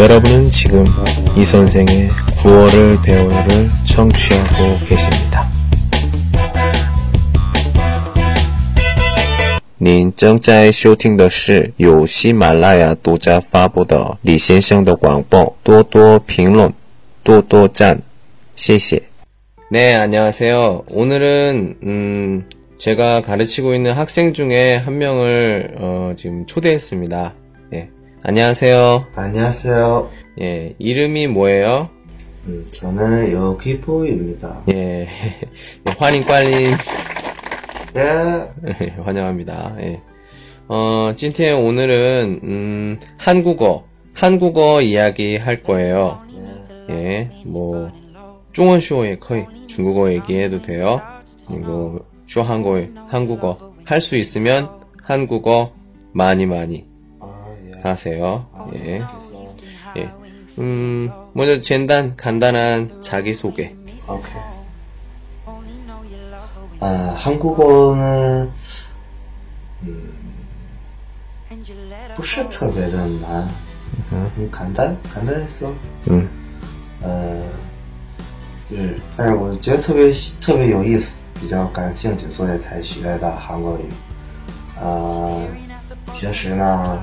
여러분은 지금 이 선생의 구월을 배워요를 청취하고 계십니다. 您正在收听的是由喜马拉雅独家发布的李先生的广播，多多评论，多多赞，谢谢。 네, 안녕하세요. 오늘은 음, 제가 가르치고 있는 학생 중에 한 명을 어, 지금 초대했습니다. 예, 안녕하세요. 안녕하세요. 예, 이름이 뭐예요? 음, 저는 여기보입니다. 예, 환인 꽐린 예, 환영합니다. 예. 어, 찐티엔 오늘은 음, 한국어, 한국어 이야기 할 거예요. 예, 뭐 중원쇼에 거의 중국어 얘기해도 돼요. 그리고 쇼 한국어, 한국어 할 수 있으면 한국어 많이 많이. 하세요. 예, 그래서, 예. 음, 먼저简单 간단한 자기 소개. 오케이. 아, 한국어는, 음, 不是特别的难，很简单，简单说，嗯，呃，就是，但是我觉得特别特别有意思，比较感兴趣，所以才学的韩国语。呃，平时呢，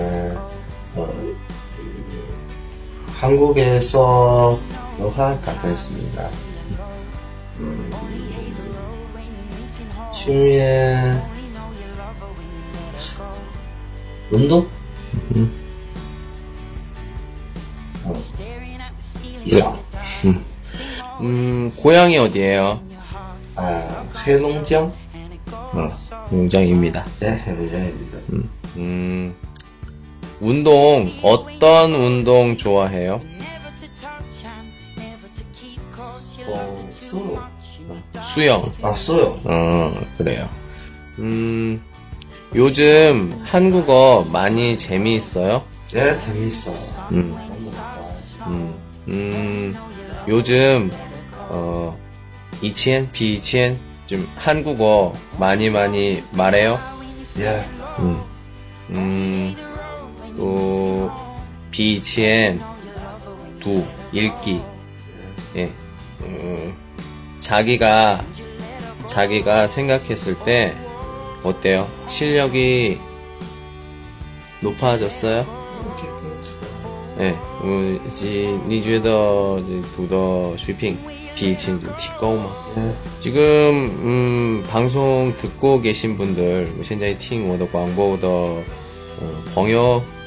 한국에서 유학하고 있습니다. 음, 취미에 운동? 어, 이상. 음, 고향이 어디예요? 아, 해롱장? 어, 용장입니다. 네, 해롱장입니다. 음, 운동, 어떤 운동 좋아해요? 어, 수영. 수영. 아, 수영. 어, 그래요. 음, 요즘 한국어 많이 재미있어요? 네, 재밌어요. 음. 음, 음, 요즘, 어, 이치엔, 비이치엔, 좀 한국어 많이 많이 말해요? 예, 음, 음, 또, 비이치엔, 두, 읽기, 예, 음, 자기가, 자기가 생각했을 때, 어때요? 실력이 높아졌어요? 哎，我지你觉得这读的水平比以前提高吗？ 네, 지금 음, 방송 듣고 계신 분들, 现在听我的广播的呃朋友、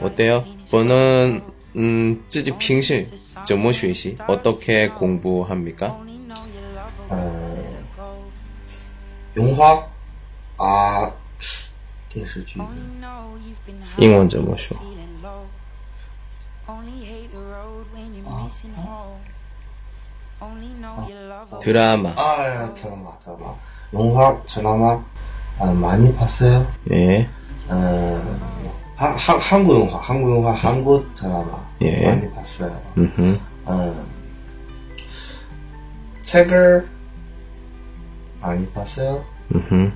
어때요? 저는 음, 自己平时怎么学习? 어떻게 공부합니까? 어, 용화? 아, 电视剧.英文怎么说? 드라마. 아, 야, 드라마, 드라마. 용화, 드라마, 아, 많이 봤어요? 예. 어, 한, 한, 한국 영화, 한국 영화, 한국 드라마 예. 많이 봤어요. 음흠. 어, 책을 많이 봤어요. 음흠.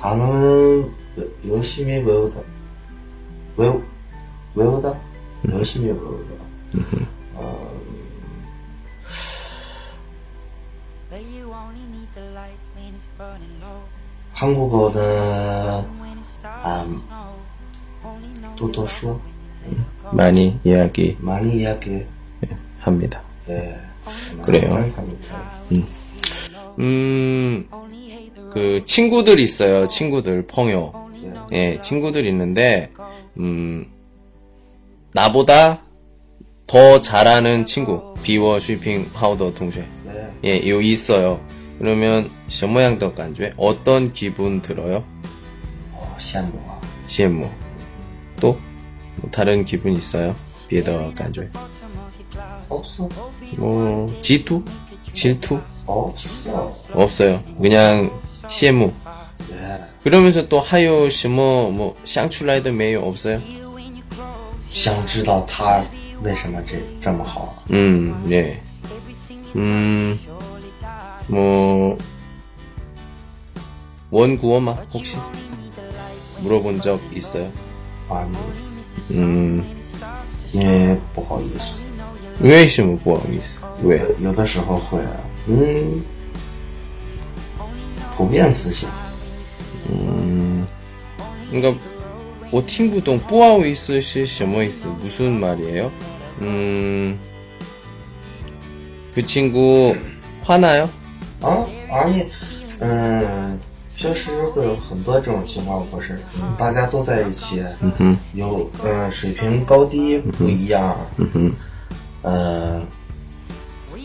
단어는 여- 열심히 외우다. 외우, 외우다? 열심히 외우다. 어, 한국어는 아, 多多 많이 이야기 많이 이야기 예, 합니다. 예. 그래요. 음. 음. 그 친구들 있어요. 친구들 펑요. 예. 친구들 있는데 음. 나보다 더 잘하는 친구. 비워 슈핑 하우더 동시에. 네. 예, 요 있어요. 그러면 전모양덕 간주에 어떤 기분 들어요? 어, 시안모. 시안모. 또? 뭐 다른 기분 있어요? 别的感觉? 없어 뭐, 질투? 질투? 없어 없어요. 그냥 羡慕. 예 그러면서 또 하요 什么뭐相出来的没有 없어요? 想知道他为什么这这么好 음, 예. 음, 뭐, 원구어마 혹시 물어본 적 있어요? 啊你 음, 因为不好意思 왜什么不好意思? 왜? 有的时候会嗯普遍思想 그러니까 我听不懂不好意思是什么意思? 무슨 말이에요? 음, 그 친구 화나요? 啊啊你嗯 平时会有很多这种情况不是嗯大家都在一起嗯有嗯水平高低不一样嗯呃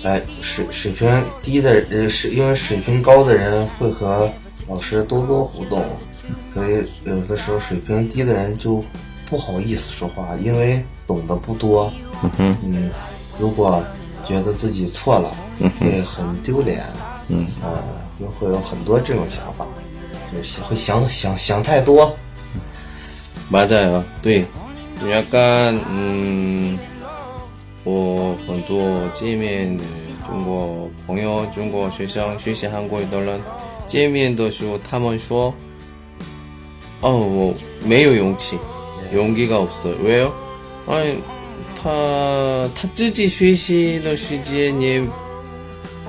哎水水平低的人是因为水平高的人会和老师多多互动所以有的时候水平低的人就不好意思说话因为懂得不多嗯如果觉得自己错了会很丢脸嗯呃会有很多这种想法就是会想想想太多 맞아요. 对. 약간 음, 我很多见面的中国朋友、中国学生学习韩国语的人见面的时候，他们说：“哦，我没有勇气，용기가 없어. 왜요? 아니, 他他自己学习的时间也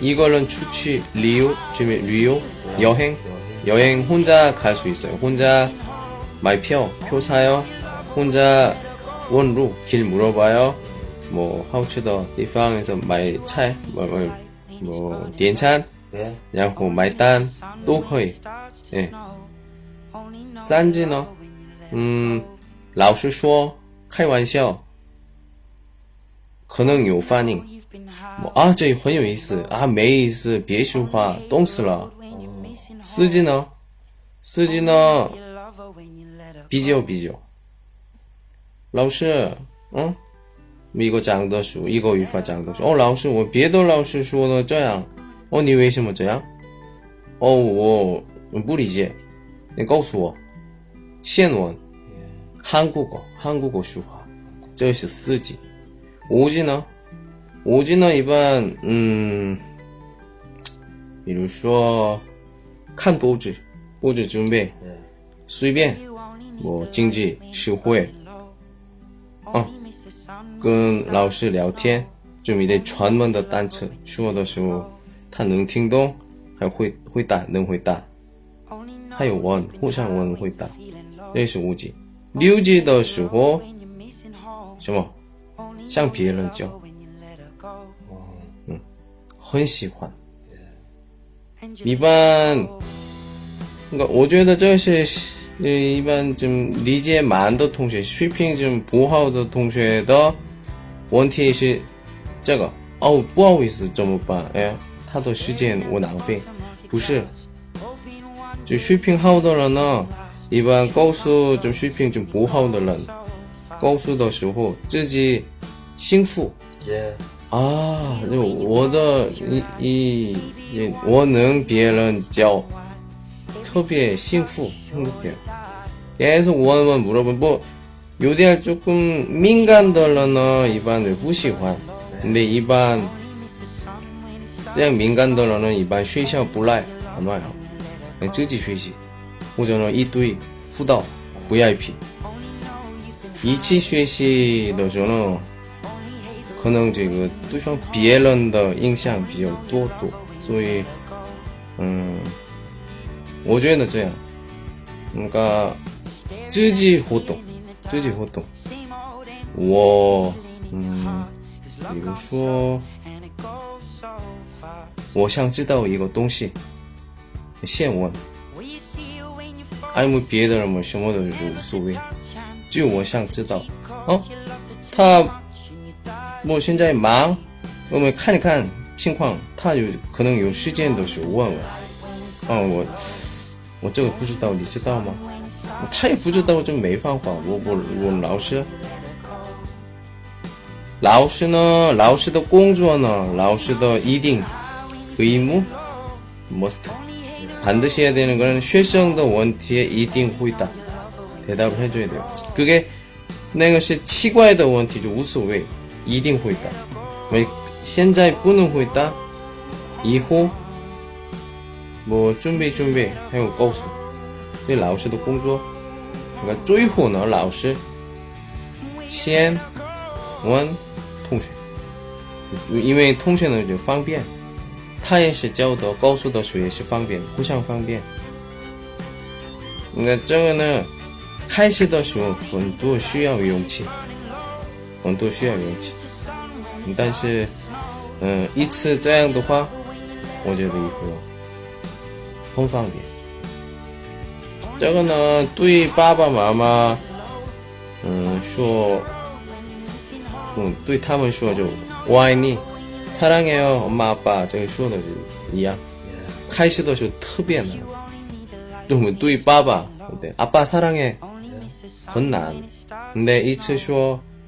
이거는 추치 리우 지금 리우 여행 여행 혼자 갈 수 있어요. 혼자 말표, 표 사요. 혼자 원루 길 물어봐요. 뭐 하우츠더地方에서 말 차, 뭐, 뭐, 뭐, 点餐,对然后买单都可以。哎，三句呢，嗯，老实说，开玩笑，可能有反应。 뭐, 아, 저很有意思啊，没意思，别说话，冻死了。四句呢，四句呢，比较比较。老师，嗯，一个讲的书，一个语法讲的书。哦，老师，我别的老师说的这样，哦，你为什么这样？哦，我不理解，你告诉我。现文，韩国语，韩国语说话，这是四句。五句呢？ 五级呢，一般，嗯，比如说看报纸，报纸准备，随便，我经济社会，啊，跟老师聊天，准备的专门的单词，说的时候他能听懂，还会回答，能回答，还有问，互相问回答，这是五级。六级的时候，什么？向别人教，很喜欢。一般我我觉得这些嗯一般就理解慢的同学水平就不好的同学的问题是这个。哦不好意思怎么办？哎他太多时间我浪费。不是。就水平好的人呢一般告诉就水平就不好的人告诉的时候自己幸福啊，就我的一一一，我能别人教，特别幸福， 행복해요. 계속 원만 물어보면 뭐 有点 조금 민간的了呢 一般 왜不 喜欢 근데 一般 그냥 민간的了呢 一般 学校不来안 와요 自己学习或者呢一对辅导 VIP 一起学习的时候呢 可能这个对方别人的印象比较多多，所以，嗯，我觉得这样，那个积极互动，积极互动，我，嗯，比如说，我想知道一个东西，现问，爱慕别的人么什么的无所谓，就我想知道，哦、啊，他。我现在忙我们看一看情况他有可能有时间的时候问我啊我我这个不知道你知道吗他也不知道就没办法我我我老师老师呢老师的工作呢老师的一定의무 must 반드시 해야 되는 거는 学生的 원티에 一定回答 대답을 해줘야 돼요. 그게 내가 치과의的 원티就 无所谓 一定会的。我现在不能回答，以后我准备准备，还有告诉对老师的工作。我最后呢，老师先问同学，因为同学呢就方便，他也是教的，告诉的学也是方便，互相方便。那这个呢，开始的时候很多需要勇气。很多需要勇气。但是，嗯，一次这样的话，我觉得以后很方便。这个呢，对爸爸妈妈，嗯，说，嗯，对他们说就我爱你。 사랑해요 엄마 아빠 这个说的一样开始的时候特别难对对爸爸对 아빠 사랑해 很难 근데 一次说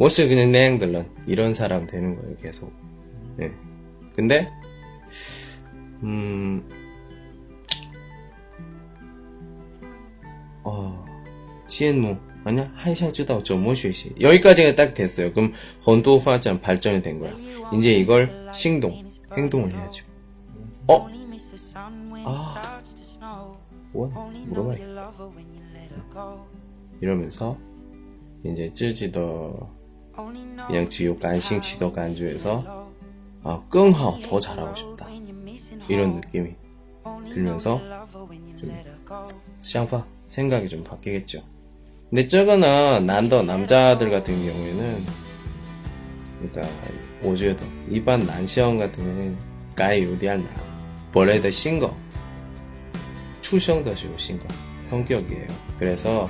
옷을 그냥 냉들런 이런 사람 되는 거예요 계속 네. 근데 음 어, 시엔모 아니야 하이샤주다 어쩜 모슈시 여기까지가 딱 됐어요. 그럼 건도화전 발전이 된 거야. 이제 이걸 행동 행동을 해야죠. 어? 아, 뭐야? 물어봐야겠다. 이러면서 이제 쯔지더 그냥 지옥 간싱시도 간주에서 아, 끙하오 더 잘하고 싶다 이런 느낌이 들면서 좀 샹파 생각이 좀 바뀌겠죠. 근데 저거나 난더 남자들 같은 경우에는 그러니까 오즈에도 이반 난시형 같은 경우는 가이 요디할 나 원래의 신거 출생도 시고 신거 성격이에요. 그래서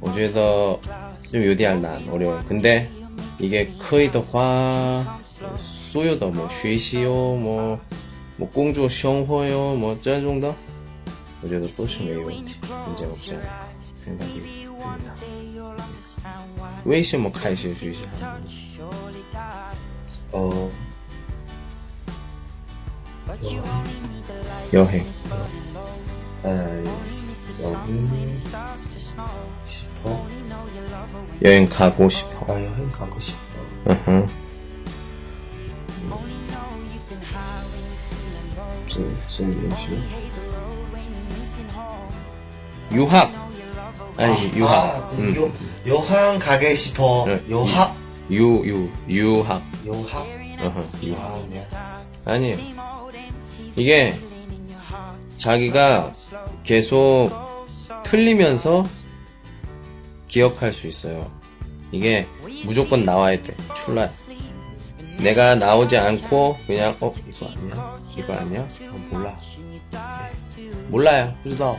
오즈에도 좀有点难 어려워요. 근데 이게 可以的话所有的뭐学习哟뭐 뭐 工作生活哟뭐这种的我觉得都是没有问题문제없지 않을까 생각이 듭니다. 为什么开始学习韩文？ 어, 여행. 아, 여행 싶어. 여행 가고 싶어. 나 여행 가고 싶어. 으흠. 유학. 아니 유학. 아, 아 음. 요, 요항 가게 싶어. 어, 응. 요학. 유, 유, 유학. 요학. 으흠, 유학. 아, 네. 아니 이게 자기가 계속 틀리면서 기억할 수 있어요. 이게 무조건 나와야 돼. 출라. 내가 나오지 않고 그냥 어 이거 아니야? 이거 아니야? 어, 몰라. 몰라요. 그래서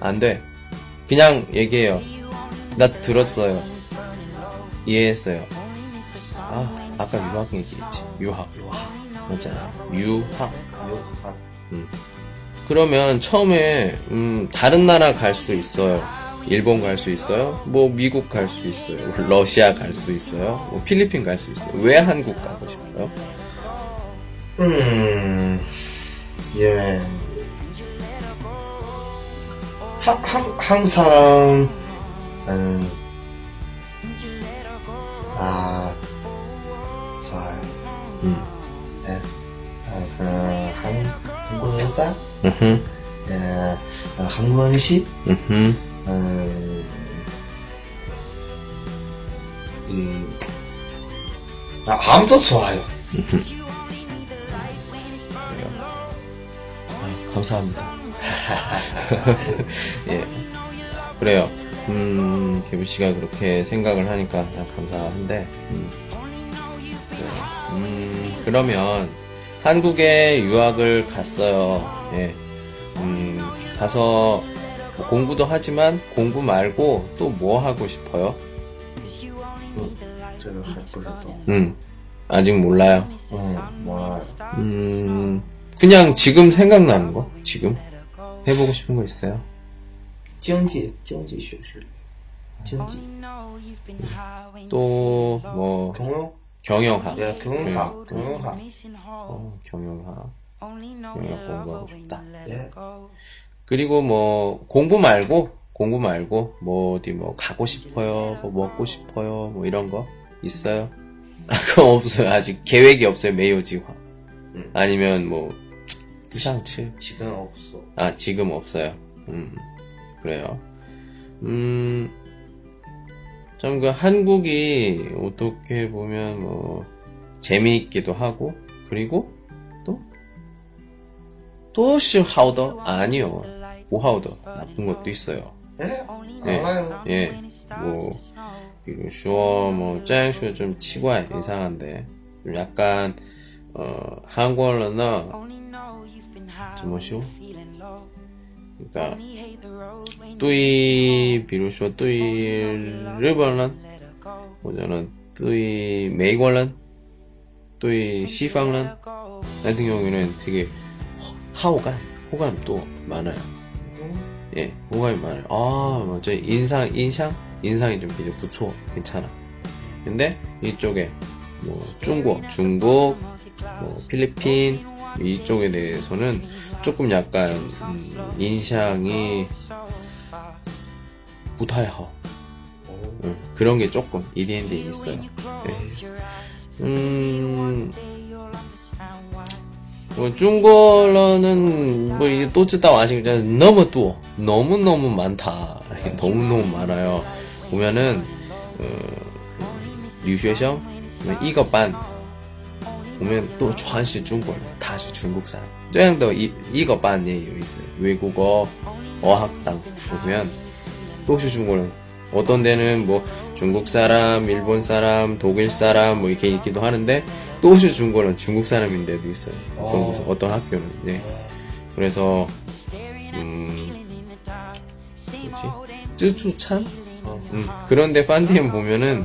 안 돼. 그냥 얘기해요. 나 들었어요. 이해했어요. 아 아까 유학 얘기했지. 유학. 유학. 맞잖아. 유학. 유학. 음. 그러면 처음에 음, 다른 나라 갈 수 있어요. 일본 갈 수 있어요. 뭐 미국 갈 수 있어요. 러시아 갈 수 있어요. 뭐 필리핀 갈 수 있어요. 왜 한국 가고 싶어요? 음, 因为 항, 항, 항상 음, 아, 좋아요. 음. 네. 아, 그, 한, 한국 여자? 으흠, 네, 어, 한국 음식? 으 흠, 음, 이, 아, 아무도 좋아요. 아, 감사합니다. 예. 그래요. 음, 개부 씨가 그렇게 생각을 하니까 난 감사한데, 음. 그래요. 음, 그러면 한국에 유학을 갔어요. 예. 음, 가서 뭐 공부도 하지만 공부 말고 또 뭐 하고 싶어요? 제가 할 것도 음, 아직 몰라요. 어, 몰라요. 음, 그냥 지금 생각나는 거? 지금? 해보고 싶은 거 있어요? 경제, 경제 실실. 경제. 또, 뭐. 경영? 경영학. 예, 경영학. 음. 경영학. 어, 경영학. 영역 공부하고 싶다. 예. 그리고 뭐, 공부 말고, 공부 말고, 뭐, 어디 뭐, 가고 싶어요, 뭐, 먹고 싶어요, 뭐, 이런 거 있어요? 아, 그거 없어요. 아직 계획이 없어요. 메이오지화. 아니면 뭐, 부상치. 지금 없어. 아, 지금 없어요. 음, 그래요. 음, 참, 그, 한국이 어떻게 보면, 뭐, 재미있기도 하고, 그리고, 또, 또시 하우더? 아니요. 오하우더 나쁜 것도 있어요. 예? 네. 예. 뭐 그리고 뭐 짱슈 좀 치과 이상한데 좀 약간 어 한국어나 좀뭐슈 그러니까 뚜이 비로소 뭐 뚜이 일본은或者는 뚜이 미국은 뚜이 시방은 같은 경우에는 되게 호감 호감도 많아요. 예, 공감이 많아요. 아, 뭐, 맞아. 인상, 인상? 인상이 좀 되게 부초, 괜찮아. 근데 이쪽에 뭐 중국, 중국, 뭐 필리핀 이쪽에 대해서는 조금 약간 음, 인상이 부타이허 음, 예, 그런 게 조금 EDND에 있어요. 네. 음. 뭐 중국어는 뭐 이제 또쯔다고 아시겠잖아요. 너무 또 너무 너무 많다. 너무 너무 많아요. 보면은 류쉐성 이거 반 보면 또 전시 중국 다시 중국 사람. 저양도 이 이거 반에 있어요. 외국어 어학당 보면 또시 중국은 어떤 데는 뭐 중국 사람, 일본 사람, 독일 사람 뭐 이렇게 있기도 하는데 또시 중국은 중국 사람인데도 있어요. 어떤 어. 곳, 어떤 학교는 예. 그래서 음 뭐지? 쯔주찬? 음, 그런데 판디엠 보면은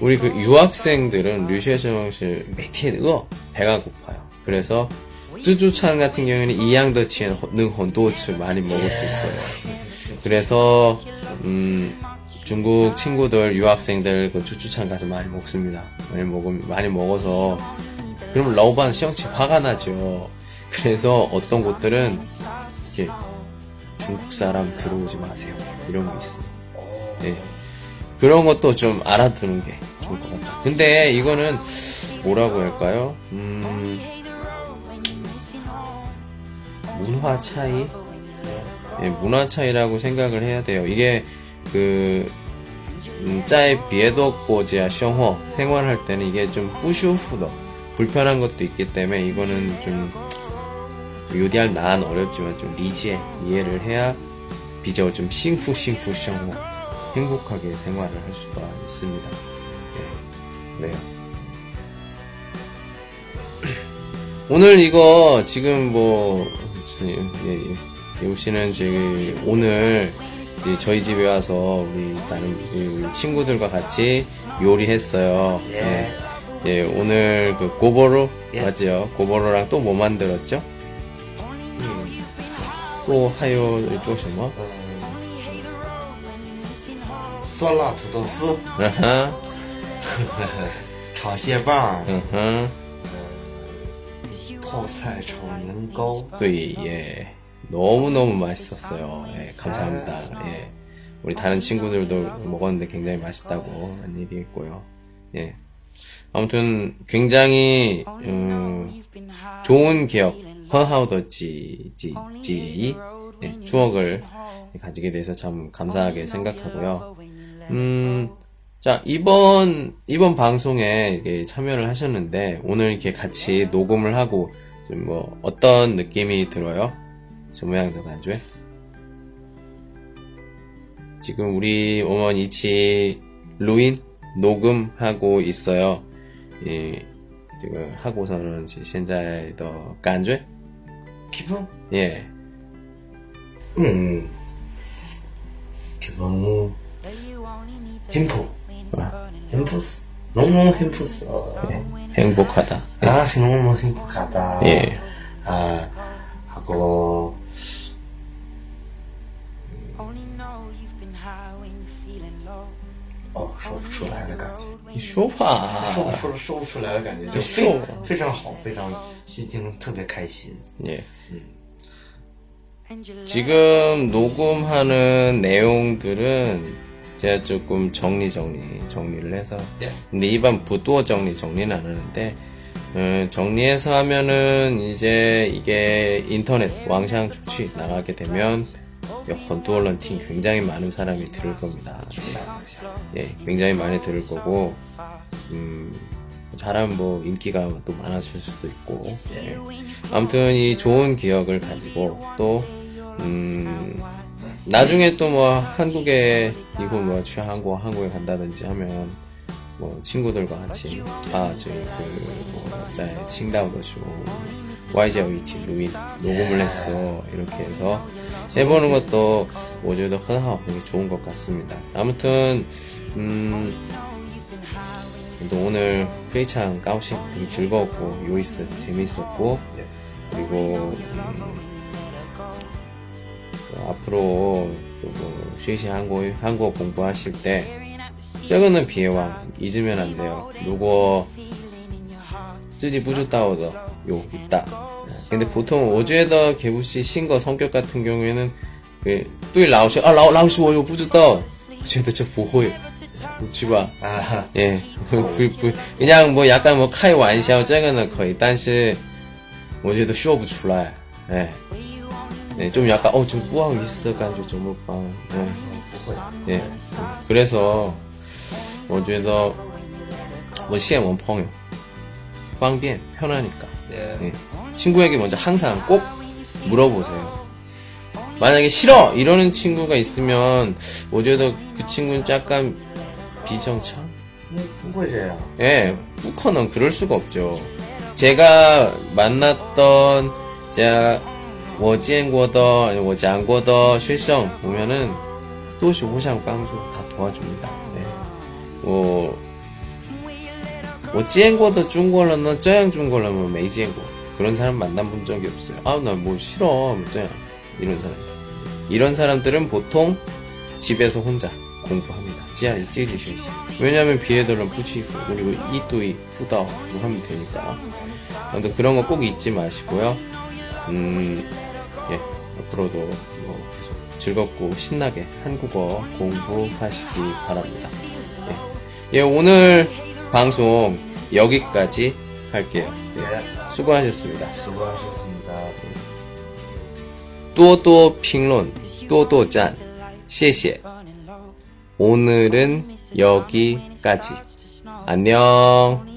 우리 그 유학생들은 류시에정실 매티에어 배가 고파요. 그래서 쯔주찬 같은 경우에는 이양더치엔 능 헌도츠 많이 먹을 수 있어요. 그래서 음, 중국 친구들 유학생들 그 쯔주찬 가서 많이 먹습니다. 많이 먹 많이 먹어서 그러면 러반 시영치 화가 나죠. 그래서 어떤 곳들은 이렇게 중국 사람 들어오지 마세요. 이런 게 있어요. 예. 그런 것도 좀 알아두는 게 좋을 것 같다. 근데 이거는 뭐라고 할까요? 음, 문화 차이? 예, 문화 차이라고 생각을 해야 돼요. 이게 그 음, 짜에 비해도 꼬지야 셔허 생활할 때는 이게 좀 뿌슈후더 불편한 것도 있기 때문에 이거는 좀 요디할 난 어렵지만 좀 리지에 이해를 해야 비저우 좀 싱푸싱푸 셔허 행복하게 생활을 할 수가 있습니다. 네, 그래요. 오늘 이거 지금 뭐 예, 예. 예. 요시는 지금 오늘 이제 저희 집에 와서 우리 다른 우리 친구들과 같이 요리했어요. 예. 예. 예, 오늘 그 고보로 예. 맞죠? 고보로랑 또 뭐 만들었죠? 또 하요 또什么?酸辣土豆丝、嗯哼,炒蟹棒、嗯哼,泡菜炒年糕。 네, 예. 너무너무 맛있었어요. 예, 감사합니다. 예. 우리 다른 친구들도 먹었는데 굉장히 맛있다고 한 얘기 했고요. 예. 아무튼 굉장히 음, 좋은 기억, 허하우더지 지, 지, 예, 추억을 가지게 돼서 참 감사하게 생각하고요. 음, 자, 이번, 이번 방송에 참여를 하셨는데, 오늘 이렇게 같이 녹음을 하고, 좀 뭐, 어떤 느낌이 들어요? 저 모양도 간주에? 지금 우리 오먼 이치 루인 녹음하고 있어요. 예, 지금 하고서는 지- 现在的感觉? 기분? 예, 음. 기분이 행복. 행복스. 너무 행복스. 행복하다. 아, 너무 행복하다. 예, 아, 하고, 说不出来的感觉，你说吧.说不出说不出来的感觉，就说非非常好，非常心情特别开心。 예. 지금 녹음하는 내용들은 제가 조금 정리 정리 정리를 해서 예. 근데 일반 부도 정리 정리는 안 하는데 음, 정리해서 하면은 이제 이게 인터넷 왕샹 축취 나가게 되면 헌두얼런팅 굉장히 많은 사람이 들을 겁니다. 예, 굉장히 많이 들을 거고 음, 잘하면 뭐 인기가 또 많아질 수도 있고 예. 아무튼 이 좋은 기억을 가지고 또 음, 나중에 또 뭐 한국에 이후 뭐 취한국 한국에 간다든지 하면 뭐 친구들과 같이 아 저희 그뭐在 칭다오더쇼 YJOET 루이 녹음을 했어 이렇게 해서 해보는 것도 오즈도 흔하고 좋은 것 같습니다. 아무튼 음 오늘 페이창 까우싱 되게 즐거웠고 요이스 재밌었고, 그리고 음 앞으로 쉬시 한국 한국 공부하실 때 적어는 비해왕 잊으면 안 돼요. 누구 쯔지 부주 따오더 有 있다. 근데 보통 오주에더 개부씨 신거 성격 같은 경우에는 그, 对老师啊老老师我有不知道觉得这不会是吧 아, 예, 부, 부, 그냥 뭐 약간 뭐开玩笑这个呢可以但是我觉得说不出来 예. 네, 좀 약간 어좀 不好意思的感觉怎么办 예. 不会。 예. 그래서 我觉得我见我朋友方便 편하니까 예. 예. 친구에게 먼저 항상 꼭 물어보세요. 만약에 싫어 이러는 친구가 있으면 我觉得그 친구는 약간 비정차 不会这样。 예, 不可能 그럴 수가 없죠. 제가 만났던 제가 我见过的我讲过的学生 보면은 都是互相帮助다 도와줍니다. 예. 我 지행고도 중국어로는 저양 중국어로는 메이지행고 뭐, 그런 사람 만나본 적이 없어요. 아 나 뭐 싫어 뭐 저양 이런 사람 이런 사람들은 보통 집에서 혼자 공부합니다. 지하이 찌지시시 왜냐하면 비애들은 뿌치고 그리고 이또이 후다오 하면 되니까. 아무튼 그런 거 꼭 잊지 마시고요. 음, 예, 앞으로도 뭐 계속 즐겁고 신나게 한국어 공부하시기 바랍니다. 예, 예 오늘 방송 여기까지 할게요. 예, 네, 수고하셨습니다. 수고하셨습니다. 또또 평론, 또또 짠, 谢谢. 오늘은 여기까지. 안녕.